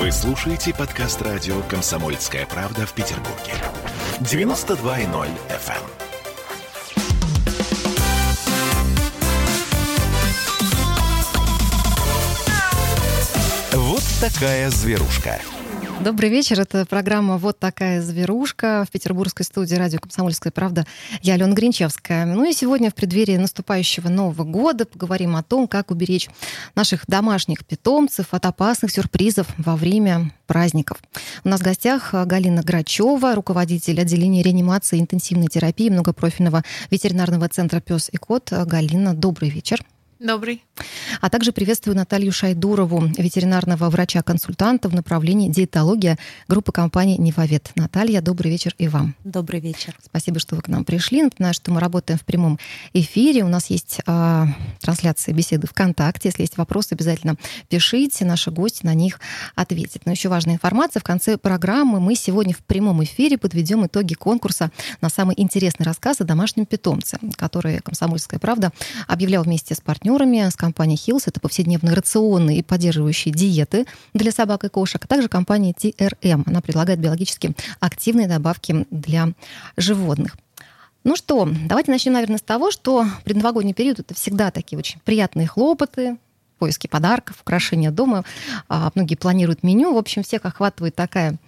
Вы слушаете подкаст радио «Комсомольская правда» в Петербурге. 92.0 FM. Вот такая зверушка. Добрый вечер. Это программа «Вот такая зверушка» в петербургской студии радио «Комсомольская правда». Я Алена Гринчевская. Ну и сегодня в преддверии наступающего Нового года поговорим о том, как уберечь наших домашних питомцев от опасных сюрпризов во время праздников. У нас в гостях Галина Грачева, руководитель отделения реанимации интенсивной терапии многопрофильного ветеринарного центра «Пес и кот». Галина, добрый вечер. Добрый. А также приветствую Наталью Шайдурову, ветеринарного врача-консультанта в направлении диетология группы компании «Невовет». Наталья, добрый вечер и вам. Добрый вечер. Спасибо, что вы к нам пришли. Напоминаю, что мы работаем в прямом эфире. У нас есть э, трансляция беседы ВКонтакте. Если есть вопросы, обязательно пишите. Наши гости на них ответят. Но еще важная информация. В конце программы мы сегодня в прямом эфире подведем итоги конкурса на самый интересный рассказ о домашнем питомце, который «Комсомольская правда» объявлял вместе с партнером партнерами с компанией Hills. Это повседневные рационы и поддерживающие диеты для собак и кошек, а также компания TRM. Она предлагает биологически активные добавки для животных. Ну что, давайте начнем, наверное, с того, что предновогодний период это всегда такие очень приятные хлопоты, поиски подарков, украшения дома. А, многие планируют меню. В общем, всех охватывает такая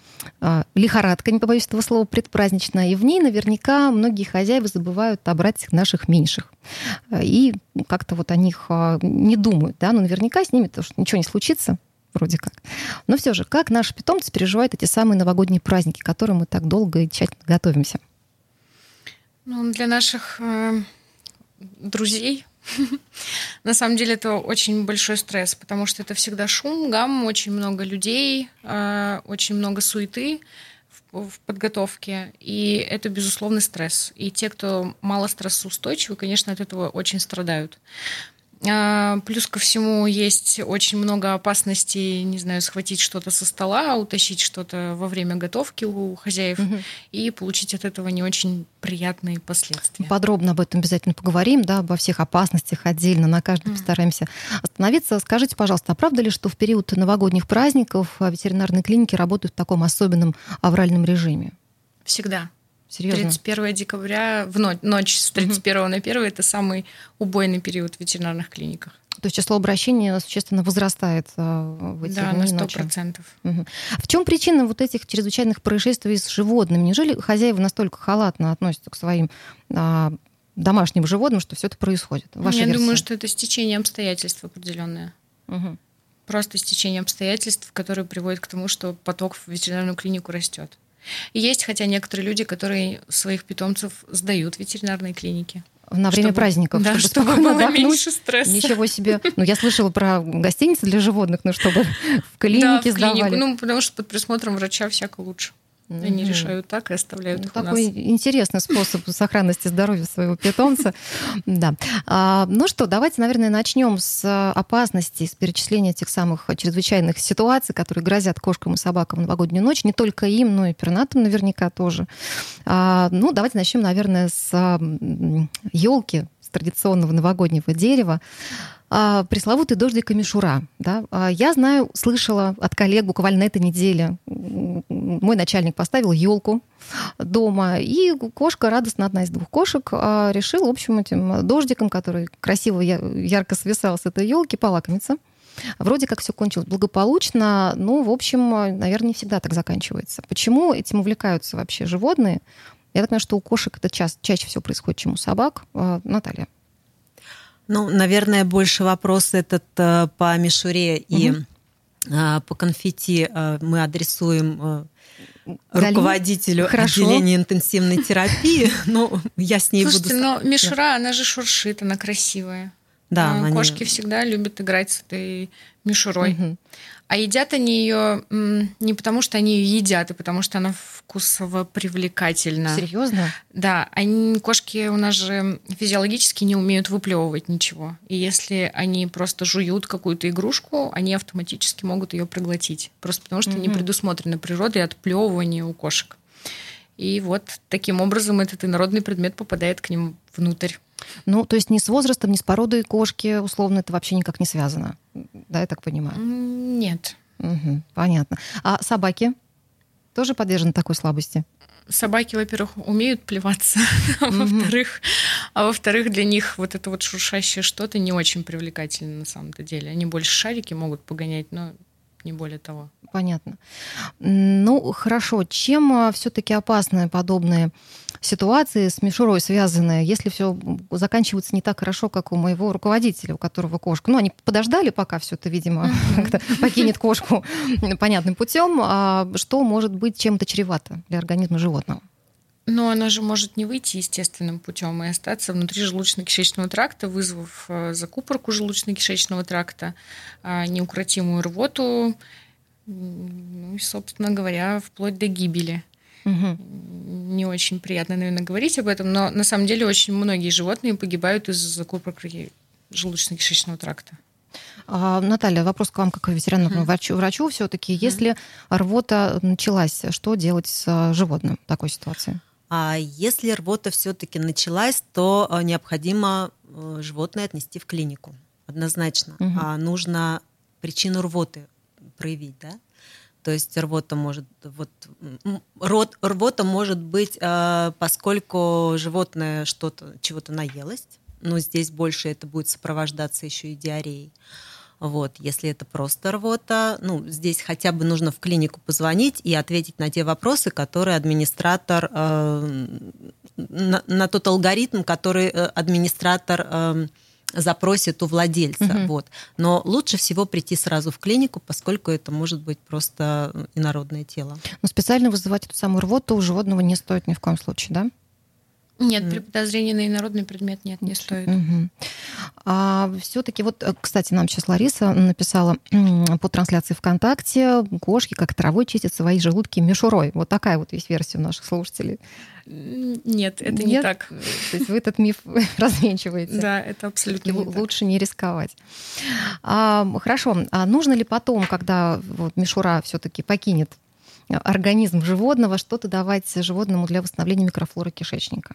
а, лихорадка, не побоюсь этого слова, предпраздничная. И в ней наверняка многие хозяева забывают обрать наших меньших. И как-то вот о них а, не думают. Да? Но наверняка с ними то, ничего не случится, вроде как. Но все же, как наши питомцы переживают эти самые новогодние праздники, к которым мы так долго и тщательно готовимся? Ну, для наших э, друзей На самом деле это очень большой стресс, потому что это всегда шум, гам, очень много людей, э, очень много суеты в подготовке, и это безусловный стресс. И те, кто мало стрессоустойчивы, конечно, от этого очень страдают. А, плюс ко всему есть очень много опасностей, не знаю, схватить что-то со стола, утащить что-то во время готовки у хозяев угу. и получить от этого не очень приятные последствия. Подробно об этом обязательно поговорим, да, обо всех опасностях отдельно, на каждом mm. постараемся остановиться. Скажите, пожалуйста, а правда ли, что в период новогодних праздников ветеринарные клиники работают в таком особенном авральном режиме? Всегда. Серьезно? 31 декабря, в ночь, ночь с 31 угу. на 1 это самый убойный период в ветеринарных клиниках. То есть число обращений существенно возрастает э, в эти Да, на 100%. Угу. В чем причина вот этих чрезвычайных происшествий с животными? Неужели хозяева настолько халатно относятся к своим а, домашним животным, что все это происходит? Ваша Я версия? думаю, что это стечение обстоятельств определенное. Угу. Просто стечение обстоятельств, которые приводят к тому, что поток в ветеринарную клинику растет. Есть, хотя некоторые люди, которые своих питомцев сдают в ветеринарные клиники. На время чтобы, праздников, да, чтобы, чтобы было отдохнуть. меньше стресса. Ничего себе. Ну, я слышала про гостиницы для животных, но чтобы в клинике да, в клинику. Ну, потому что под присмотром врача всяко лучше. Mm-hmm. Они решают так и оставляют ну, их Такой интересный способ сохранности здоровья своего питомца. Да. А, ну что, давайте, наверное, начнем с опасности, с перечисления тех самых чрезвычайных ситуаций, которые грозят кошкам и собакам в новогоднюю ночь. Не только им, но и пернатым наверняка тоже. А, ну, давайте начнем, наверное, с елки, с традиционного новогоднего дерева а, пресловутый дождик и мишура. Да? Я знаю, слышала от коллег буквально на этой неделе. Мой начальник поставил елку дома, и кошка, радостно одна из двух кошек, а, решила, в общем, этим дождиком, который красиво, ярко свисал с этой елки, полакомиться. Вроде как все кончилось благополучно, но, в общем, наверное, не всегда так заканчивается. Почему этим увлекаются вообще животные? Я так понимаю, что у кошек это ча- чаще всего происходит, чем у собак. Наталья. Ну, наверное, больше вопрос этот э, по мишуре угу. и э, по конфетти э, мы адресуем руководителю Хорошо. отделения интенсивной терапии. Ну, я с ней Слушайте, буду... но мишура, она же шуршит, она красивая. Да, Кошки они... всегда любят играть с этой мишурой. Угу. А едят они ее не потому, что они ее едят, а потому что она вкусово привлекательна. Серьезно? Да, они, кошки у нас же физиологически не умеют выплевывать ничего. И если они просто жуют какую-то игрушку, они автоматически могут ее проглотить. Просто потому что mm-hmm. не предусмотрено природой отплевывание у кошек. И вот таким образом этот инородный предмет попадает к ним внутрь. Ну, то есть ни с возрастом, ни с породой кошки, условно, это вообще никак не связано. Да, я так понимаю? Нет. Угу, понятно. А собаки тоже подвержены такой слабости? собаки, во-первых, умеют плеваться, а во-вторых, а во-вторых, для них вот это вот шуршащее что-то не очень привлекательно на самом-то деле. Они больше шарики могут погонять, но не более того. Понятно. Ну, хорошо. Чем а, все-таки опасны подобные ситуации с мишурой связанные, если все заканчивается не так хорошо, как у моего руководителя, у которого кошка. Ну, они подождали, пока все это, видимо, покинет кошку понятным путем. А что может быть чем-то чревато для организма животного? Но она же может не выйти естественным путем и остаться внутри желудочно-кишечного тракта, вызвав э, закупорку желудочно-кишечного тракта, а, неукротимую рвоту, ну и, собственно говоря, вплоть до гибели. Угу. Не очень приятно, наверное, говорить об этом, но на самом деле очень многие животные погибают из-за закупорки желудочно-кишечного тракта. А, Наталья, вопрос к вам как ветеринарному mm. врачу. врачу все-таки, mm. если рвота началась, что делать с животным в такой ситуации? А если рвота все-таки началась, то э, необходимо э, животное отнести в клинику. Однозначно. Угу. А нужно причину рвоты проявить, да? То есть рвота может вот рот, рвота может быть, э, поскольку животное что-то чего-то наелось, но здесь больше это будет сопровождаться еще и диареей. Вот, если это просто рвота, ну, здесь хотя бы нужно в клинику позвонить и ответить на те вопросы, которые администратор, э, на, на тот алгоритм, который э, администратор э, запросит у владельца. Угу. Вот. Но лучше всего прийти сразу в клинику, поскольку это может быть просто инородное тело. Но специально вызывать эту самую рвоту у животного не стоит ни в коем случае, да? Нет, при подозрении на инородный предмет нет, не стоит. Угу. А все-таки вот, э, кстати, нам сейчас Лариса написала по трансляции ВКонтакте, кошки как травой чистят свои желудки мишурой. Вот такая вот есть версия у наших слушателей. Нет, это Нет? не так. То есть вы этот миф развенчиваете. Да, это абсолютно не Лучше так. не рисковать. А, хорошо. А нужно ли потом, когда вот мишура все-таки покинет организм животного, что-то давать животному для восстановления микрофлоры кишечника?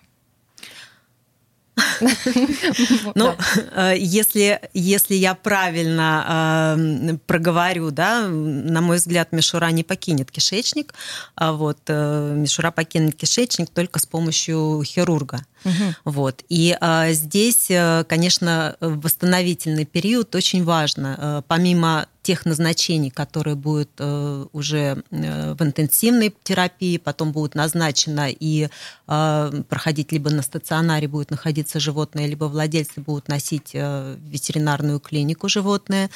Ну, э, если, если я правильно э, проговорю, да, на мой взгляд, мишура не покинет кишечник, а вот э, мишура покинет кишечник только с помощью хирурга. Угу. Вот. И а, здесь, конечно, восстановительный период очень важно. Помимо тех назначений, которые будут э, уже э, в интенсивной терапии, потом будут назначено и э, проходить либо на стационаре будет находиться животное, либо владельцы будут носить в ветеринарную клинику животное.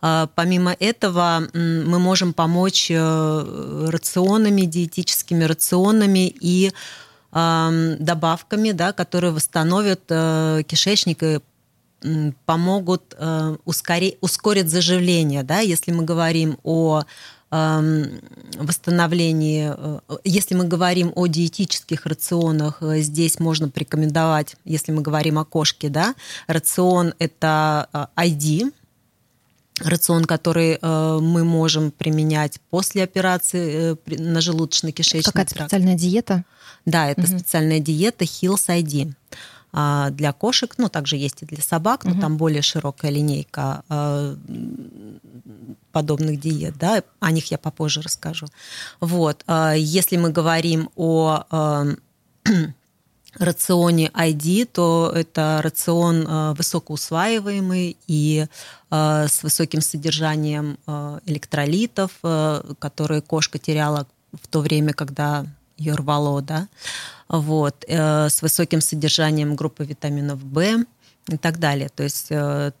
Помимо этого мы можем помочь рационами, диетическими рационами и добавками, да, которые восстановят кишечник и помогут э, ускорить, ускорить заживление. Да? Если мы говорим о восстановлении, э, если мы говорим о диетических рационах, э, здесь можно порекомендовать, если мы говорим о кошке, да, рацион это ID, рацион, который мы можем применять после операции на желудочно-кишечный Какая-то специальная диета? Да, это угу. специальная диета Hills ID. А, для кошек, ну, также есть и для собак, но угу. там более широкая линейка а, подобных диет, да, о них я попозже расскажу. Вот, а, если мы говорим о рационе ID, то это рацион высокоусваиваемый и с высоким содержанием электролитов, которые кошка теряла в то время, когда ее рвало, да, вот, э, с высоким содержанием группы витаминов В и так далее. То есть э,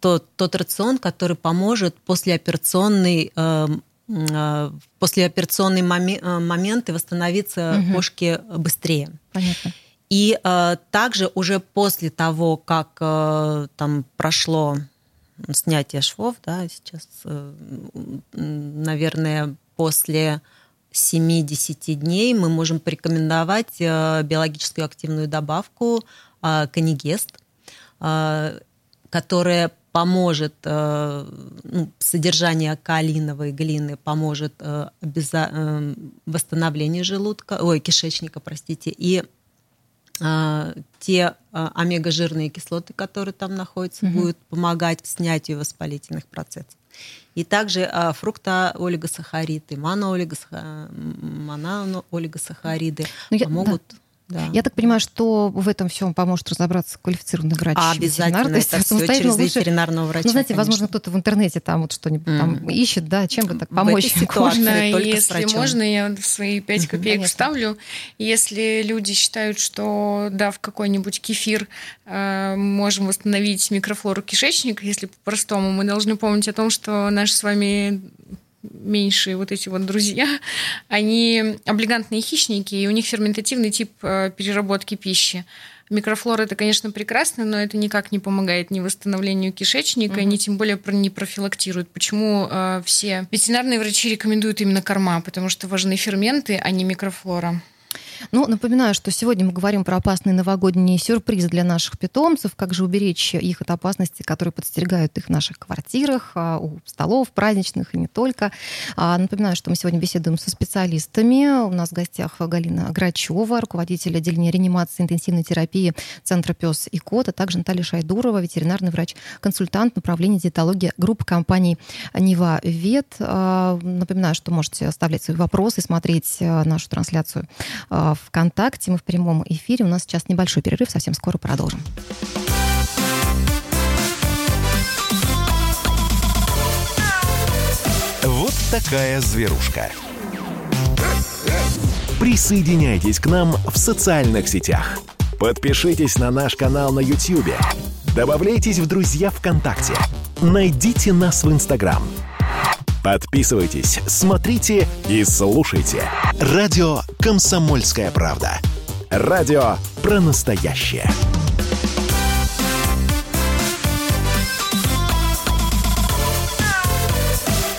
тот, тот рацион, который поможет послеоперационный э, э, послеоперационный моми- э, момент и восстановиться угу. кошке быстрее. Понятно. И э, также уже после того, как э, там прошло снятие швов, да, сейчас, э, наверное, после 7-10 дней мы можем порекомендовать э, биологическую активную добавку э, канигест, э, которая поможет ну, содержание калиновой глины, поможет обяза- восстановлению желудка, ой, кишечника, простите, и те омега-жирные кислоты, которые там находятся, угу. будут помогать в снятию воспалительных процессов. И также а, фруктоолигосахариды, моноолигосахариды ну, могут... Да да. Я так понимаю, что в этом всем поможет разобраться квалифицированный врач. А, обязательно, ветеринар, это все через лучше... ветеринарного врача. Ну, знаете, конечно. возможно, кто-то в интернете там вот что-нибудь mm. там ищет, да, чем бы так помочь. Можно, если можно, я свои пять копеек вставлю. Если люди считают, что, да, в какой-нибудь кефир э, можем восстановить микрофлору кишечника, если по-простому, мы должны помнить о том, что наши с вами меньшие вот эти вот друзья, они облигантные хищники, и у них ферментативный тип э, переработки пищи. Микрофлора это, конечно, прекрасно, но это никак не помогает ни восстановлению кишечника, угу. ни тем более не профилактирует. Почему э, все ветеринарные врачи рекомендуют именно корма? Потому что важны ферменты, а не микрофлора. Ну, напоминаю, что сегодня мы говорим про опасные новогодние сюрпризы для наших питомцев, как же уберечь их от опасности, которые подстерегают их в наших квартирах, а, у столов праздничных и не только. А, напоминаю, что мы сегодня беседуем со специалистами. У нас в гостях Галина Грачева, руководитель отделения реанимации интенсивной терапии Центра «Пес и кот», а также Наталья Шайдурова, ветеринарный врач-консультант направления диетологии группы компаний «Нева Вет». А, напоминаю, что можете оставлять свои вопросы, смотреть нашу трансляцию ВКонтакте. Мы в прямом эфире. У нас сейчас небольшой перерыв, совсем скоро продолжим. Вот такая зверушка. Присоединяйтесь к нам в социальных сетях. Подпишитесь на наш канал на YouTube. Добавляйтесь в друзья ВКонтакте. Найдите нас в Инстаграм – Подписывайтесь, смотрите и слушайте. Радио «Комсомольская правда». Радио про настоящее.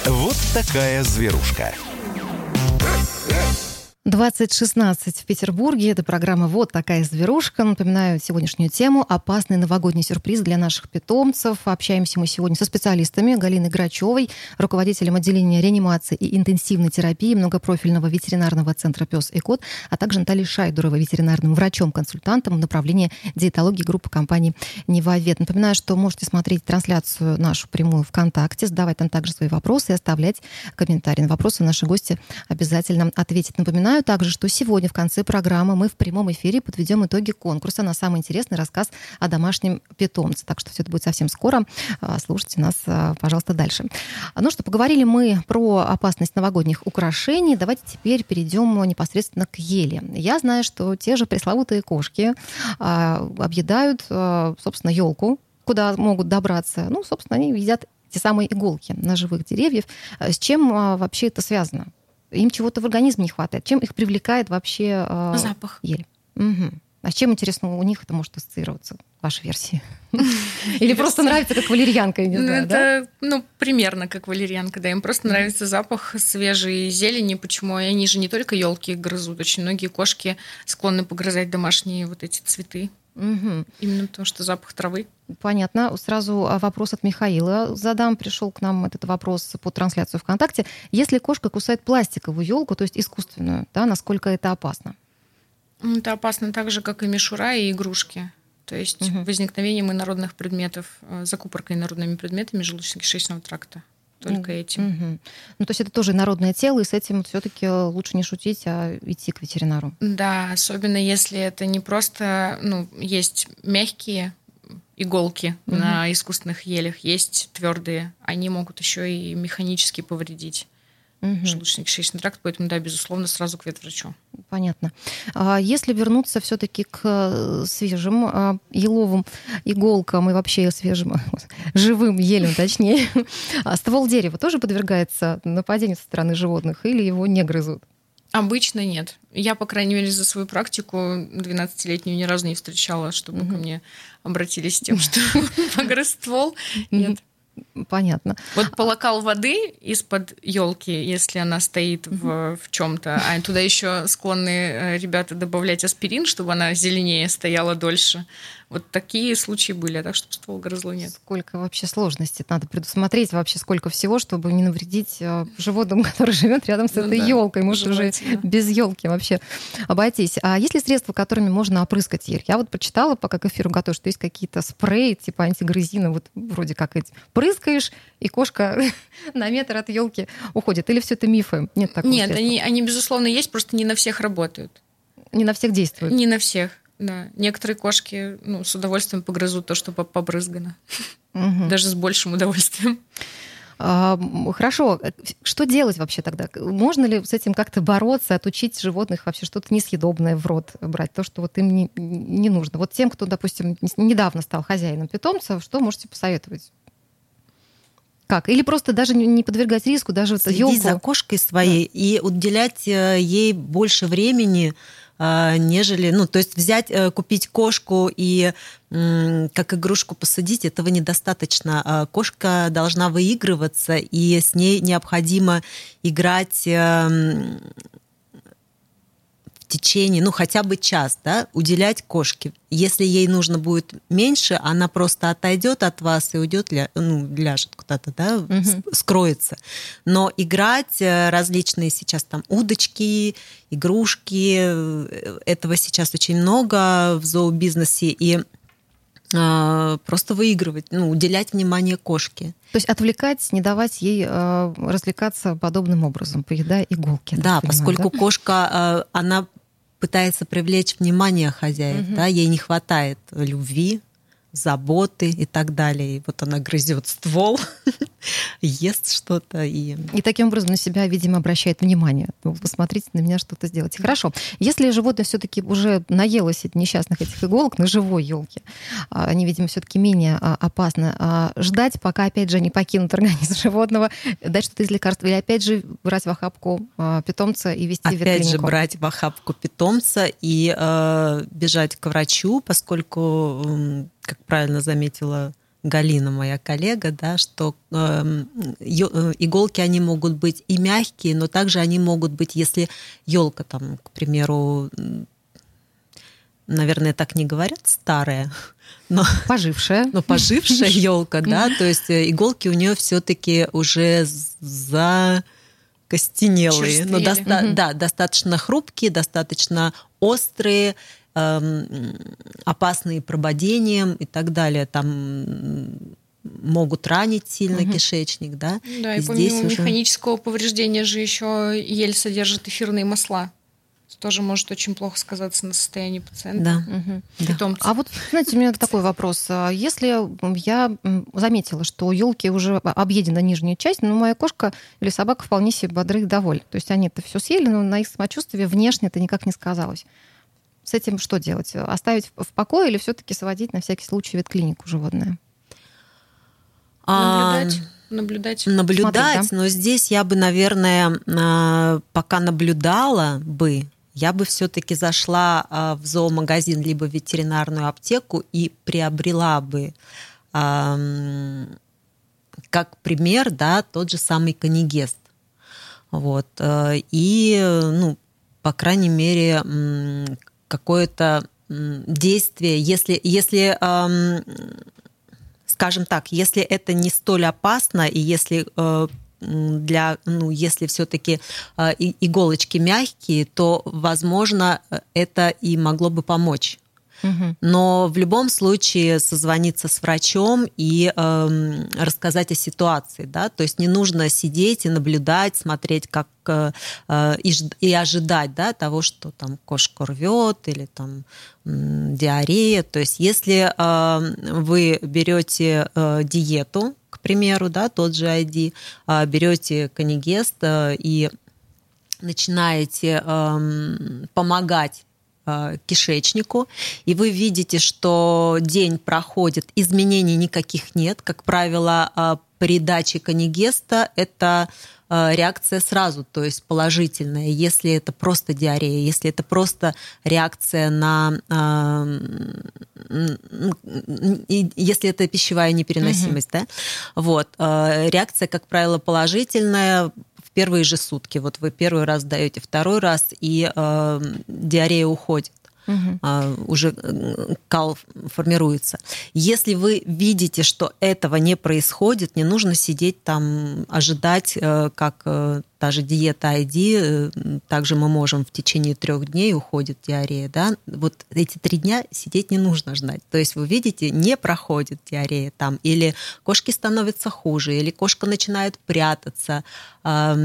Вот такая зверушка. 2016 в Петербурге. Это программа «Вот такая зверушка». Напоминаю сегодняшнюю тему «Опасный новогодний сюрприз для наших питомцев». Общаемся мы сегодня со специалистами Галиной Грачевой, руководителем отделения реанимации и интенсивной терапии многопрофильного ветеринарного центра «Пес и кот», а также Натальей Шайдуровой, ветеринарным врачом-консультантом в направлении диетологии группы компании «Невовет». Напоминаю, что можете смотреть трансляцию нашу прямую ВКонтакте, задавать там также свои вопросы и оставлять комментарии. На вопросы наши гости обязательно ответят. Напоминаю, Напоминаю также, что сегодня в конце программы мы в прямом эфире подведем итоги конкурса на самый интересный рассказ о домашнем питомце. Так что все это будет совсем скоро. А, слушайте нас, а, пожалуйста, дальше. Ну что, поговорили мы про опасность новогодних украшений. Давайте теперь перейдем непосредственно к еле. Я знаю, что те же пресловутые кошки а, объедают, собственно, елку, куда могут добраться. Ну, собственно, они едят те самые иголки на живых деревьев. С чем вообще это связано? Им чего-то в организме не хватает. Чем их привлекает вообще э, запах ель? Угу. А с чем, интересно, у них это может ассоциироваться, ваша версия? Или просто нравится, как валерьянка, я не ну, знаю, Это, ну, примерно как валерьянка, да. Им просто нравится запах свежей зелени. Почему? И они же не только елки грызут. Очень многие кошки склонны погрызать домашние вот эти цветы. Угу. Именно потому, что запах травы. Понятно. Сразу а, вопрос от Михаила задам. Пришел к нам этот вопрос по трансляцию ВКонтакте. Если кошка кусает пластиковую елку, то есть искусственную, да, насколько это опасно? Это опасно так же, как и мишура и игрушки. То есть угу. возникновением инородных предметов, э, закупоркой инородными предметами желудочно-кишечного тракта только этим. Угу. Ну, то есть это тоже народное тело, и с этим все-таки лучше не шутить, а идти к ветеринару. Да, особенно если это не просто, ну, есть мягкие иголки угу. на искусственных елях, есть твердые, они могут еще и механически повредить угу. желудочно-кишечный тракт, поэтому, да, безусловно, сразу к ветврачу. Понятно. А если вернуться все-таки к э, свежим а, еловым иголкам и вообще свежим, живым елям, точнее, а ствол дерева тоже подвергается нападению со стороны животных или его не грызут? Обычно нет. Я, по крайней мере, за свою практику 12-летнюю ни разу не встречала, чтобы угу. ко мне обратились с тем, что погрыз ствол. Нет. Понятно. Вот полокал воды из-под елки, если она стоит в, в чем-то, а туда еще склонны э, ребята добавлять аспирин, чтобы она зеленее стояла дольше. Вот такие случаи были, а так, чтобы ствол грызло, нет. Сколько вообще сложностей надо предусмотреть, вообще сколько всего, чтобы не навредить э, животному, который живет рядом с ну, этой да, елкой. Может, уже без елки вообще обойтись. А есть ли средства, которыми можно опрыскать ель? Я вот прочитала, пока к эфиру готовлю, что есть какие-то спреи, типа антигрызина, вот вроде как эти. Прыскаешь, и кошка на метр от елки уходит. Или все это мифы? Нет такого Нет, они, они, безусловно, есть, просто не на всех работают. Не на всех действуют? Не на всех. Да, некоторые кошки ну, с удовольствием погрызут то, что побрызгано. Угу. Даже с большим удовольствием. А, хорошо, что делать вообще тогда? Можно ли с этим как-то бороться, отучить животных вообще что-то несъедобное в рот брать, то, что вот им не, не нужно? Вот тем, кто, допустим, недавно стал хозяином питомца, что можете посоветовать? Как? Или просто даже не подвергать риску, даже Следить елку. за кошкой своей да. и уделять э, ей больше времени, нежели, ну, то есть взять, э, купить кошку и как игрушку посадить, этого недостаточно. А кошка должна выигрываться, и с ней необходимо играть эм, течение, ну хотя бы час, да, уделять кошке. Если ей нужно будет меньше, она просто отойдет от вас и уйдет, ля, ну, ляжет куда-то, да, угу. скроется. Но играть э, различные сейчас там удочки, игрушки, э, этого сейчас очень много в зообизнесе, и а, просто выигрывать, ну, уделять внимание кошке. То есть отвлекать, не давать ей э, развлекаться подобным образом, поедая иголки. Да, понимаю, поскольку да? кошка, э, она пытается привлечь внимание хозяев, угу. да, ей не хватает любви, заботы и так далее. И вот она грызет ствол, ест что-то. И... и таким образом на себя, видимо, обращает внимание. Посмотрите на меня, что-то сделайте. Хорошо. Если животное все-таки уже наелось несчастных этих иголок на живой елке, а, они, видимо, все-таки менее а, опасны. А, ждать, пока, опять же, не покинут организм животного, дать что-то из лекарства, или опять же брать в охапку питомца и вести опять в Опять же брать в охапку питомца и э, бежать к врачу, поскольку как правильно заметила Галина, моя коллега, да, что эм, э, иголки они могут быть и мягкие, но также они могут быть, если елка там, к примеру, наверное, так не говорят, старая, но пожившая, но пожившая елка, да, то есть э, иголки у нее все-таки уже за костенелые, но доста- да, достаточно хрупкие, достаточно острые, опасные прободением и так далее. Там могут ранить сильно угу. кишечник, да. Да, и, и помимо здесь механического уже... повреждения же еще ель содержит эфирные масла тоже может очень плохо сказаться на состоянии пациента. Да. Угу. Питомца. А вот, знаете, у меня такой вопрос. А если я заметила, что у елки уже объедена нижняя часть, но моя кошка или собака вполне себе бодры и довольны. То есть они это все съели, но на их самочувствие внешне это никак не сказалось. С этим что делать? Оставить в покое или все-таки сводить на всякий случай ветклинику животное? Наблюдать. Наблюдать. Наблюдать, Смотреть, да? но здесь я бы, наверное, а, пока наблюдала бы, я бы все-таки зашла а, в зоомагазин либо в ветеринарную аптеку и приобрела бы как пример, да, тот же самый канигест. Вот. Э, и, ну, по крайней мере, какое-то действие, если, если скажем так, если это не столь опасно, и если э, для, ну, если все-таки э, иголочки мягкие, то, возможно, это и могло бы помочь. Но в любом случае созвониться с врачом и э, рассказать о ситуации, да, то есть не нужно сидеть и наблюдать, смотреть, как э, э и, и ожидать, да, того, что там кошка рвет или там диарея. То есть если э, вы берете э, диету, к примеру, да, тот же ID, э, берете канигест э, и начинаете э, помогать кишечнику, и вы видите, что день проходит, изменений никаких нет. Как правило, э, при даче канигеста это э, реакция сразу, то есть положительная. Если это просто диарея, если это просто реакция на... Если это пищевая непереносимость, угу. да? Вот. Реакция, как правило, положительная, первые же сутки. Вот вы первый раз даете, второй раз, и э, диарея уходит. угу. уже кал формируется. Если вы видите, что этого не происходит, не нужно сидеть там, ожидать, э, как э, та же диета ID, э, также мы можем в течение трех дней уходит диарея, да, вот эти три дня сидеть не нужно ждать. То есть вы видите, не проходит диарея там, или кошки становятся хуже, или кошка начинает прятаться э,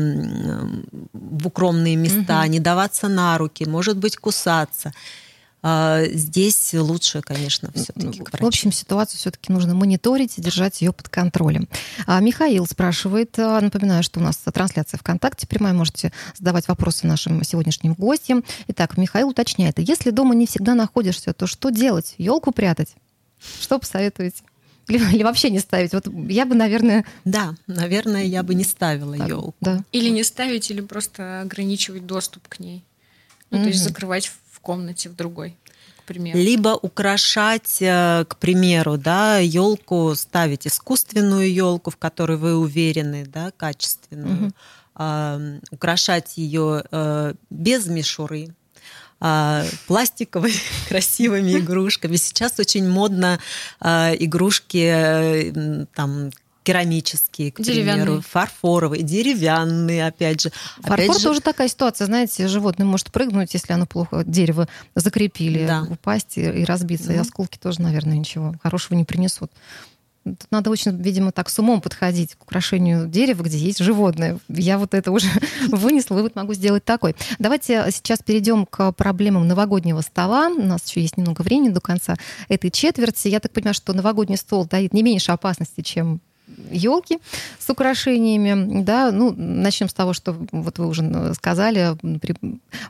в укромные места, угу. не даваться на руки, может быть, кусаться. А, здесь лучше, конечно, все-таки. В общем, ситуацию все-таки нужно мониторить и держать ее под контролем. А Михаил спрашивает, а, напоминаю, что у нас трансляция ВКонтакте прямая, можете задавать вопросы нашим сегодняшним гостям. Итак, Михаил уточняет, если дома не всегда находишься, то что делать? Елку прятать? Что посоветуете? Или, или вообще не ставить? Вот я бы, наверное... Да, наверное, я бы не ставила елку. Да. Или не ставить, или просто ограничивать доступ к ней. Ну, mm-hmm. то есть закрывать комнате в другой. К примеру. Либо украшать, э, к примеру, да, елку, ставить искусственную елку, в которой вы уверены, да, качественную, угу. э, украшать ее э, без мишуры, а, пластиковыми красивыми игрушками. Сейчас очень модно а, игрушки э, там керамические, к примеру, фарфоровые, деревянные, опять же. Фарфор опять же... тоже такая ситуация, знаете, животное может прыгнуть, если оно плохо дерево закрепили, да. упасть и разбиться, mm и осколки тоже, наверное, ничего хорошего не принесут. Тут надо очень, видимо, так с умом подходить к украшению дерева, где есть животное. Я вот это уже вынесла, вывод могу сделать такой. Давайте сейчас перейдем к проблемам новогоднего стола. У нас еще есть немного времени до конца этой четверти. Я так понимаю, что новогодний стол дает не меньше опасности, чем елки с украшениями. Да, ну, начнем с того, что вот вы уже сказали, при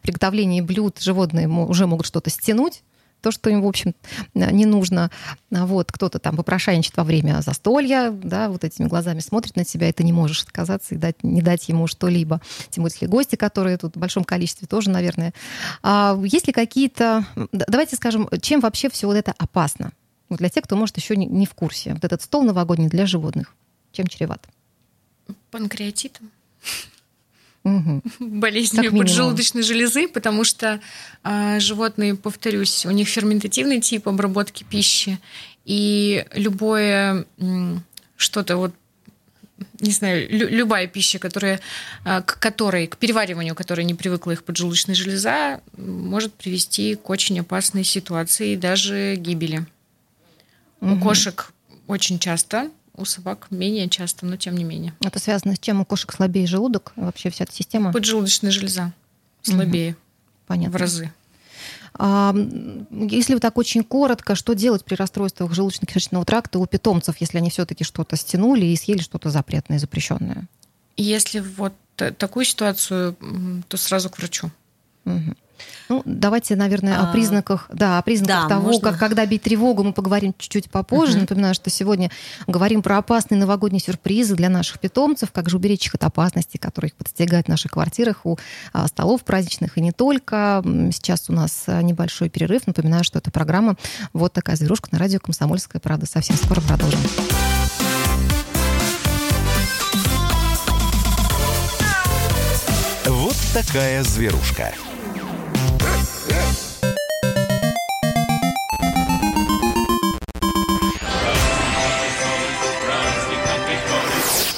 приготовлении блюд животные уже могут что-то стянуть, то, что им, в общем, не нужно. Вот, кто-то там попрошайничает во время застолья, да, вот этими глазами смотрит на тебя, и ты не можешь отказаться и дать, не дать ему что-либо. Тем более, гости, которые тут в большом количестве тоже, наверное. А есть ли какие-то... Давайте скажем, чем вообще все вот это опасно? Вот для тех, кто, может, еще не, не в курсе. Вот этот стол новогодний для животных. Чем чреват? Панкреатитом. Угу. Поджелудочной железы, потому что э, животные, повторюсь, у них ферментативный тип обработки пищи, и любое что-то вот не знаю, лю- любая пища, которая, к которой, к перевариванию которой не привыкла их поджелудочная железа, может привести к очень опасной ситуации и даже гибели. Угу. У кошек очень часто, у собак менее часто, но тем не менее. Это связано с чем? У кошек слабее желудок? Вообще вся эта система? Поджелудочная железа слабее. Угу. Понятно. В разы. А, если вот так очень коротко, что делать при расстройствах желудочно-кишечного тракта у питомцев, если они все-таки что-то стянули и съели что-то запретное, запрещенное? Если вот такую ситуацию, то сразу к врачу. Угу. Ну, давайте, наверное, а, о признаках, да, о признаках да, того, можно... как, когда бить тревогу, мы поговорим чуть-чуть попозже. Uh-huh. Напоминаю, что сегодня говорим про опасные новогодние сюрпризы для наших питомцев, как же уберечь их от опасности, которые их подстерегают в наших квартирах, у а, столов праздничных и не только. Сейчас у нас а, небольшой перерыв. Напоминаю, что это программа «Вот такая зверушка» на радио «Комсомольская правда». Совсем скоро продолжим. Вот такая зверушка.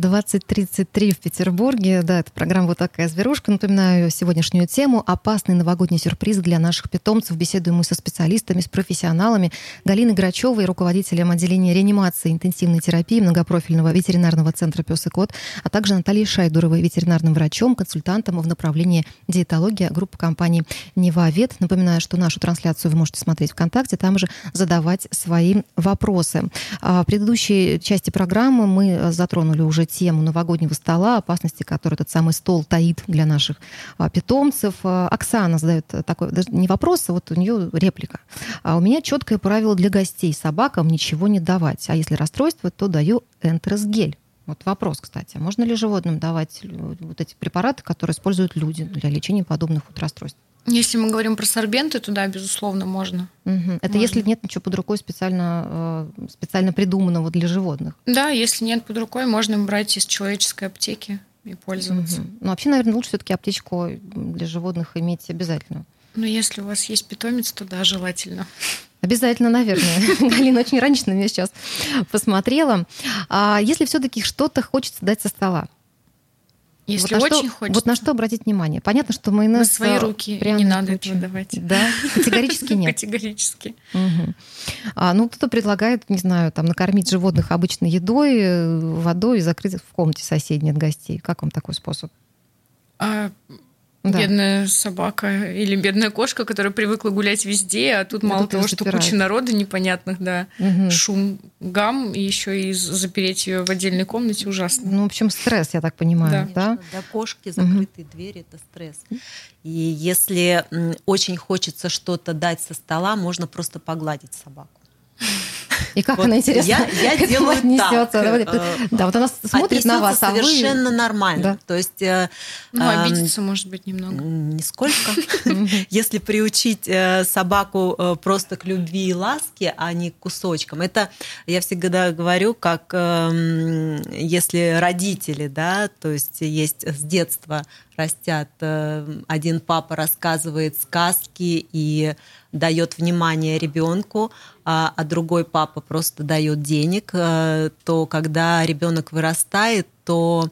20.33 в Петербурге. Да, это программа «Вот такая зверушка». Напоминаю сегодняшнюю тему «Опасный новогодний сюрприз для наших питомцев». Беседуем мы со специалистами, с профессионалами. Галиной Грачевой, руководителем отделения реанимации интенсивной терапии многопрофильного ветеринарного центра «Пес и кот», а также Натальей Шайдуровой, ветеринарным врачом, консультантом в направлении диетология группы компании «Невавет». Напоминаю, что нашу трансляцию вы можете смотреть ВКонтакте, там же задавать свои вопросы. А в предыдущей части программы мы затронули уже тему новогоднего стола, опасности, которые этот самый стол таит для наших а, питомцев. А, Оксана задает такой, даже не вопрос, а вот у нее реплика. А у меня четкое правило для гостей. Собакам ничего не давать. А если расстройство, то даю энтеросгель. Вот вопрос, кстати, можно ли животным давать вот эти препараты, которые используют люди для лечения подобных вот расстройств? Если мы говорим про сорбенты, то да, безусловно, можно. Угу. Это можно. если нет ничего под рукой специально, э, специально придуманного для животных. Да, если нет под рукой, можно брать из человеческой аптеки и пользоваться. Угу. Ну, вообще, наверное, лучше все-таки аптечку для животных иметь обязательно. Ну, если у вас есть питомец, то да, желательно. Обязательно, наверное. Галина очень иронично на меня сейчас посмотрела. А если все-таки что-то хочется дать со стола, если вот очень что, хочется. Вот на что обратить внимание? Понятно, что майонез... На свои руки не надо этого давать. Да? Категорически нет? Категорически. Угу. А, ну, кто-то предлагает, не знаю, там, накормить животных обычной едой, э, водой и закрыть в комнате соседней от гостей. Как вам такой способ? А, да. Бедная собака или бедная кошка, которая привыкла гулять везде, а тут а мало того, что куча народа непонятных, да, угу. шум, гам, и еще и запереть ее в отдельной комнате ужасно. Ну, в общем, стресс, я так понимаю, да? да? Для кошки закрытые угу. двери это стресс. И если очень хочется что-то дать со стола, можно просто погладить собаку. И как вот она, интересно, я, я делаю отнесется. Так. Да, вот она смотрит на вас, а вы... совершенно нормально. Да. То есть... Э, ну, обидеться, может быть, немного. Нисколько. Если приучить э, собаку э, просто к любви и ласке, а не к кусочкам. Это, я всегда говорю, как эм, если родители, да, то есть есть с детства растят, один папа рассказывает сказки и дает внимание ребенку, а, а другой папа просто дает денег, э, то когда ребенок вырастает, то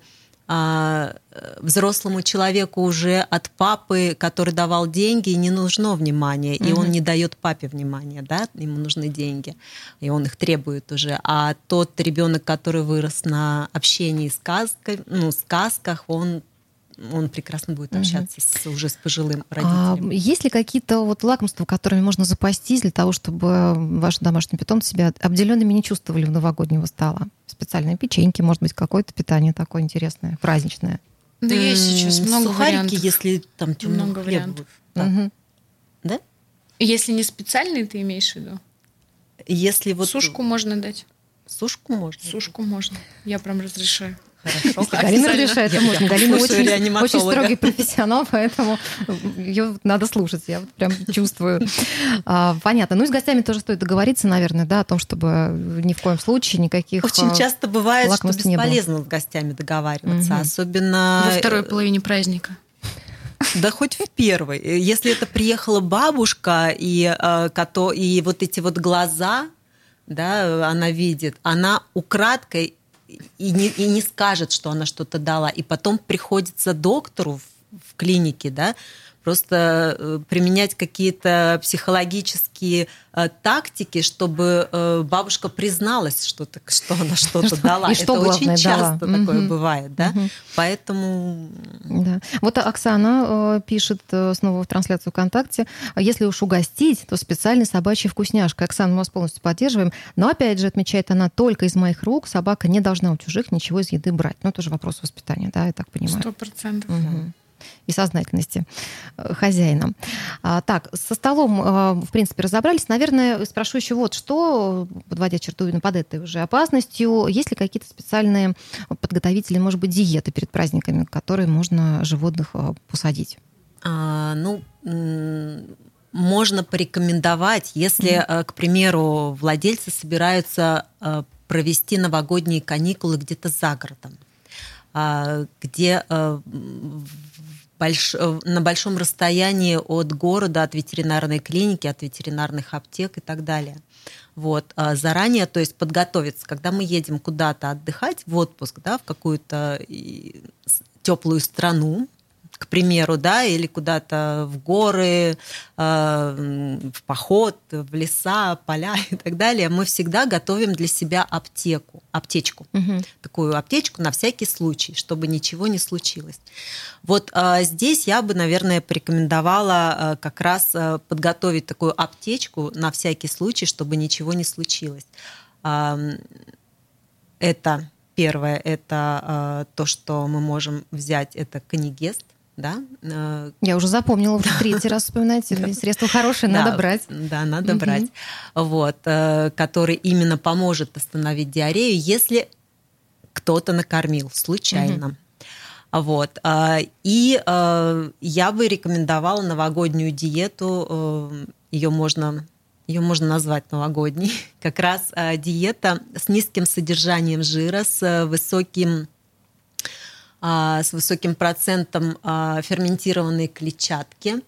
а, взрослому человеку уже от папы, который давал деньги, не нужно внимание, и он не дает папе внимания, да, ему нужны деньги, и он их требует уже. А тот ребенок, который вырос на общении сказкой, ну, сказках, он он прекрасно будет общаться угу. с, уже с пожилым а родителем. А есть ли какие-то вот лакомства, которыми можно запастись для того, чтобы ваши домашние питомцы себя обделенными не чувствовали в новогоднего стола? Специальные печеньки, может быть, какое-то питание такое интересное, праздничное? Да есть сейчас много Сухарики, вариантов. если там темного много вариантов. Да. Угу. да? Если не специальные, ты имеешь в виду? Если вот... Сушку можно дать. Сушку можно? Сушку можно. Я прям разрешаю. Хорошо. Галина разрешает, это можно. Галина очень, очень строгий профессионал, поэтому ее надо слушать, я вот прям чувствую. А, понятно. Ну и с гостями тоже стоит договориться, наверное, да, о том, чтобы ни в коем случае никаких Очень часто бывает, что бесполезно с гостями договариваться, угу. особенно... Во второй половине праздника. Да хоть в первой. Если это приехала бабушка, и, э, и вот эти вот глаза, да, она видит, она украдкой и не, и не скажет, что она что-то дала. И потом приходится доктору в, в клинике, да, просто э, применять какие-то психологические э, тактики, чтобы э, бабушка призналась, что, так, что она что-то дала. И Это что очень часто дала. такое угу. бывает, да. Угу. Поэтому. Да. Вот Оксана пишет снова в трансляцию ВКонтакте: если уж угостить, то специальный собачий вкусняшка. Оксана, мы вас полностью поддерживаем. Но опять же, отмечает она, только из моих рук собака не должна у чужих ничего из еды брать. Ну, тоже вопрос воспитания, да, я так понимаю. Сто процентов. Угу и сознательности э, хозяина. Так, со столом, э, в принципе, разобрались. Наверное, спрошу еще вот что, подводя черту под этой уже опасностью, есть ли какие-то специальные подготовители, может быть, диеты перед праздниками, которые можно животных э, посадить? А, ну, можно порекомендовать, если, mm-hmm. к примеру, владельцы собираются провести новогодние каникулы где-то за городом, а, где больш... Э, на большом расстоянии от города, от ветеринарной клиники, от ветеринарных аптек и так далее. Вот. А заранее, то есть подготовиться, когда мы едем куда-то отдыхать в отпуск, да, в какую-то теплую страну, к примеру, да, или куда-то в горы, э, в поход, в леса, поля и так далее, мы всегда готовим для себя аптеку, аптечку, угу. такую аптечку на всякий случай, чтобы ничего не случилось. Вот э, здесь я бы, наверное, порекомендовала э, как раз подготовить такую аптечку на всякий случай, чтобы ничего не случилось. Это первое это то, что мы можем взять, это канигест, да. Я уже запомнила, уже третий раз вспоминаете. Средства хорошие, надо брать. Да, надо брать. Вот, который именно поможет остановить диарею, если кто-то накормил случайно. Вот. И я бы рекомендовала новогоднюю диету. Ее можно ее можно назвать новогодней, как раз э, диета с низким содержанием жира, с э, высоким э, с высоким процентом ферментированной клетчатки.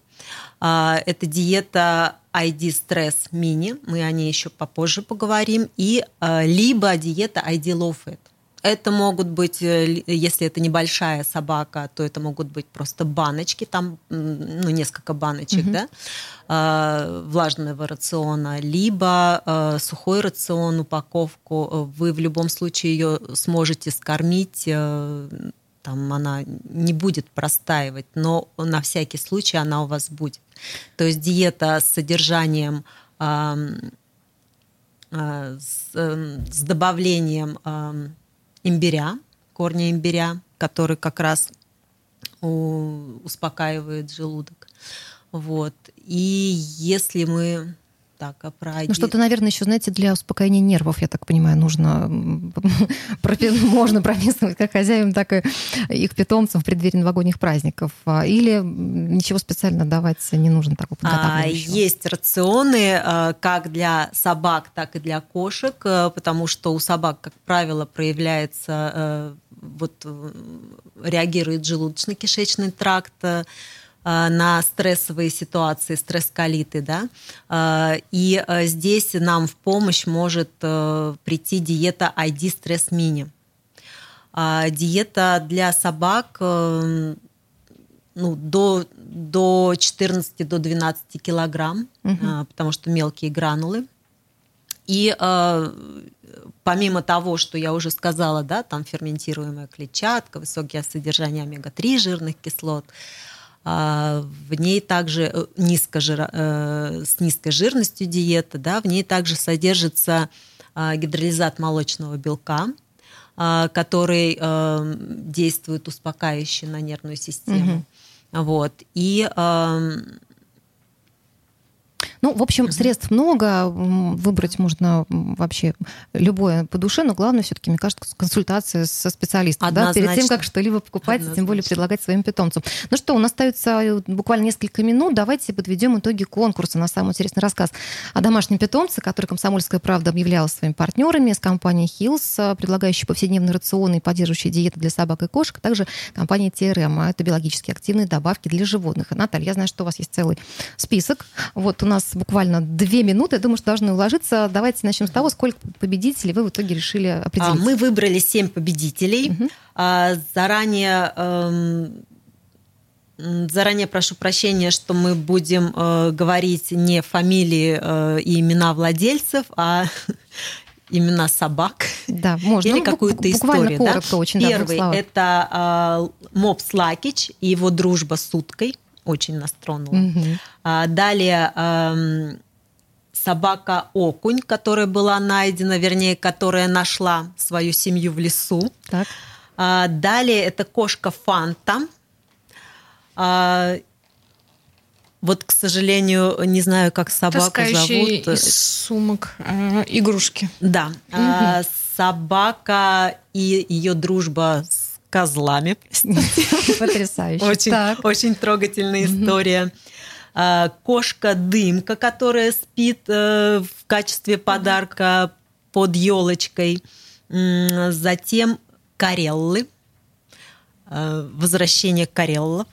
Это диета ID Stress Mini, мы о ней еще попозже поговорим, и либо диета ID Low Fat. Это могут быть, э, если это небольшая собака, то это могут быть просто баночки, там ну, несколько баночек, угу. да, э, влажного рациона, либо э, сухой рацион, упаковку. Вы в любом случае ее сможете скормить, э, там она не будет простаивать, но на всякий случай она у вас будет. То есть диета с содержанием э, э, с, э, с добавлением э, имбиря, корня имбиря, который как раз успокаивает желудок. Вот. И если мы так, а про... Ну, что-то, наверное, еще, знаете, для успокоения нервов, я так понимаю, нужно, можно прописывать как хозяевам, так и их питомцам в преддверии новогодних праздников. А, или ничего специально давать не нужно такого а, подготавливающего? Есть рационы как для собак, так и для кошек, потому что у собак, как правило, проявляется вот реагирует желудочно-кишечный тракт, Э, на стрессовые ситуации, стресс-колиты, да, э, и э, здесь нам в помощь может прийти диета ID Stress Mini. Диета для собак ну, до, до 14 до 12 килограмм, угу. потому что мелкие гранулы. И помимо того, что я уже сказала, да, там ферментируемая клетчатка, высокое содержание омега-3 жирных кислот, а, в ней также э, низкожир, э, с низкой жирностью диета, да, в ней также содержится а, гидролизат молочного белка, а, который э, действует успокаивающе на нервную систему. Угу. Вот. И ну, в общем, средств много, выбрать можно вообще любое по душе, но главное все-таки, мне кажется, консультация со специалистом, да, перед тем, как что-либо покупать, Однозначно. тем более предлагать своим питомцам. Ну что, у нас остается э, буквально несколько минут, давайте подведем итоги конкурса на самый интересный рассказ о домашнем питомце, который «Комсомольская правда» объявляла своими партнерами с компанией Hills, э, предлагающей повседневные рационы и поддерживающие диеты для собак и кошек, а также компания TRM, это биологически активные добавки для животных. Наталья, я знаю, что у вас есть целый список. Вот у нас буквально две минуты. Я думаю, что должны уложиться. Давайте начнем с того, сколько победителей вы в итоге решили а, определить. Мы выбрали семь победителей. Угу. Заранее эм, Заранее прошу прощения, что мы будем э, говорить не фамилии э, и имена владельцев, а имена собак. Да, можно. Или ну, какую-то историю. Коротко, да? очень, Первый да, это э, Мопс Лакич и его дружба с уткой очень нас тронуло. Угу. А, далее эм, собака Окунь, которая была найдена, вернее, которая нашла свою семью в лесу. Так. А, далее это кошка Фанта. А, вот, к сожалению, не знаю, как собаку Таскающий зовут. из сумок э, игрушки. Да. Угу. А, собака и ее дружба с козлами. Потрясающе. Очень, очень трогательная история. А, кошка-дымка, которая спит э, в качестве подарка под елочкой. Затем кареллы. Э, возвращение кареллов.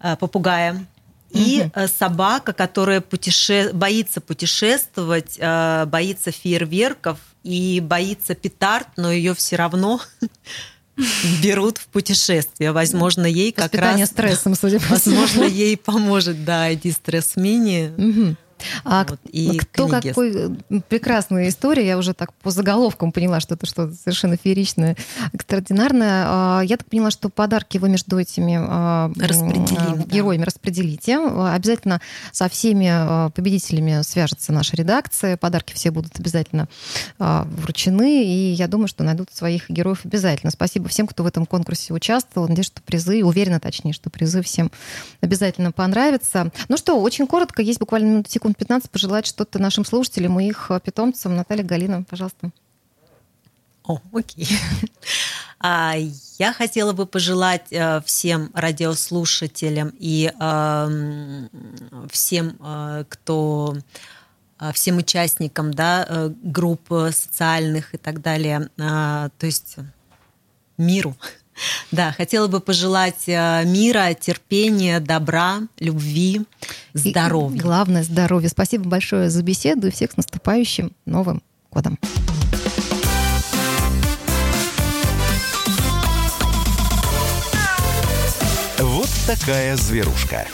Э, попугая. И угу. собака, которая путеше... боится путешествовать, боится фейерверков и боится петард, но ее все равно берут в путешествие. Возможно, ей как раз... стрессом, судя по Возможно, ей поможет, да, ID стресс мини. А вот, и кто книги. какой прекрасная история, я уже так по заголовкам поняла, что это что-то совершенно фееричное, экстраординарное. А, я так поняла, что подарки вы между этими а, Распределим, героями да. распределите. Обязательно со всеми победителями свяжется наша редакция, подарки все будут обязательно вручены, и я думаю, что найдут своих героев обязательно. Спасибо всем, кто в этом конкурсе участвовал. Надеюсь, что призы, уверена точнее, что призы всем обязательно понравятся. Ну что, очень коротко, есть буквально минут секунд 15, пожелать что-то нашим слушателям и их питомцам. Наталья Галина, пожалуйста. О, окей. А, я хотела бы пожелать э, всем радиослушателям и эм, всем, э, кто э, всем участникам да, групп социальных и так далее, то есть миру, да, хотела бы пожелать э, мира, терпения, добра, любви, здоровья. И главное здоровье. Спасибо большое за беседу и всех с наступающим Новым годом. Вот такая зверушка.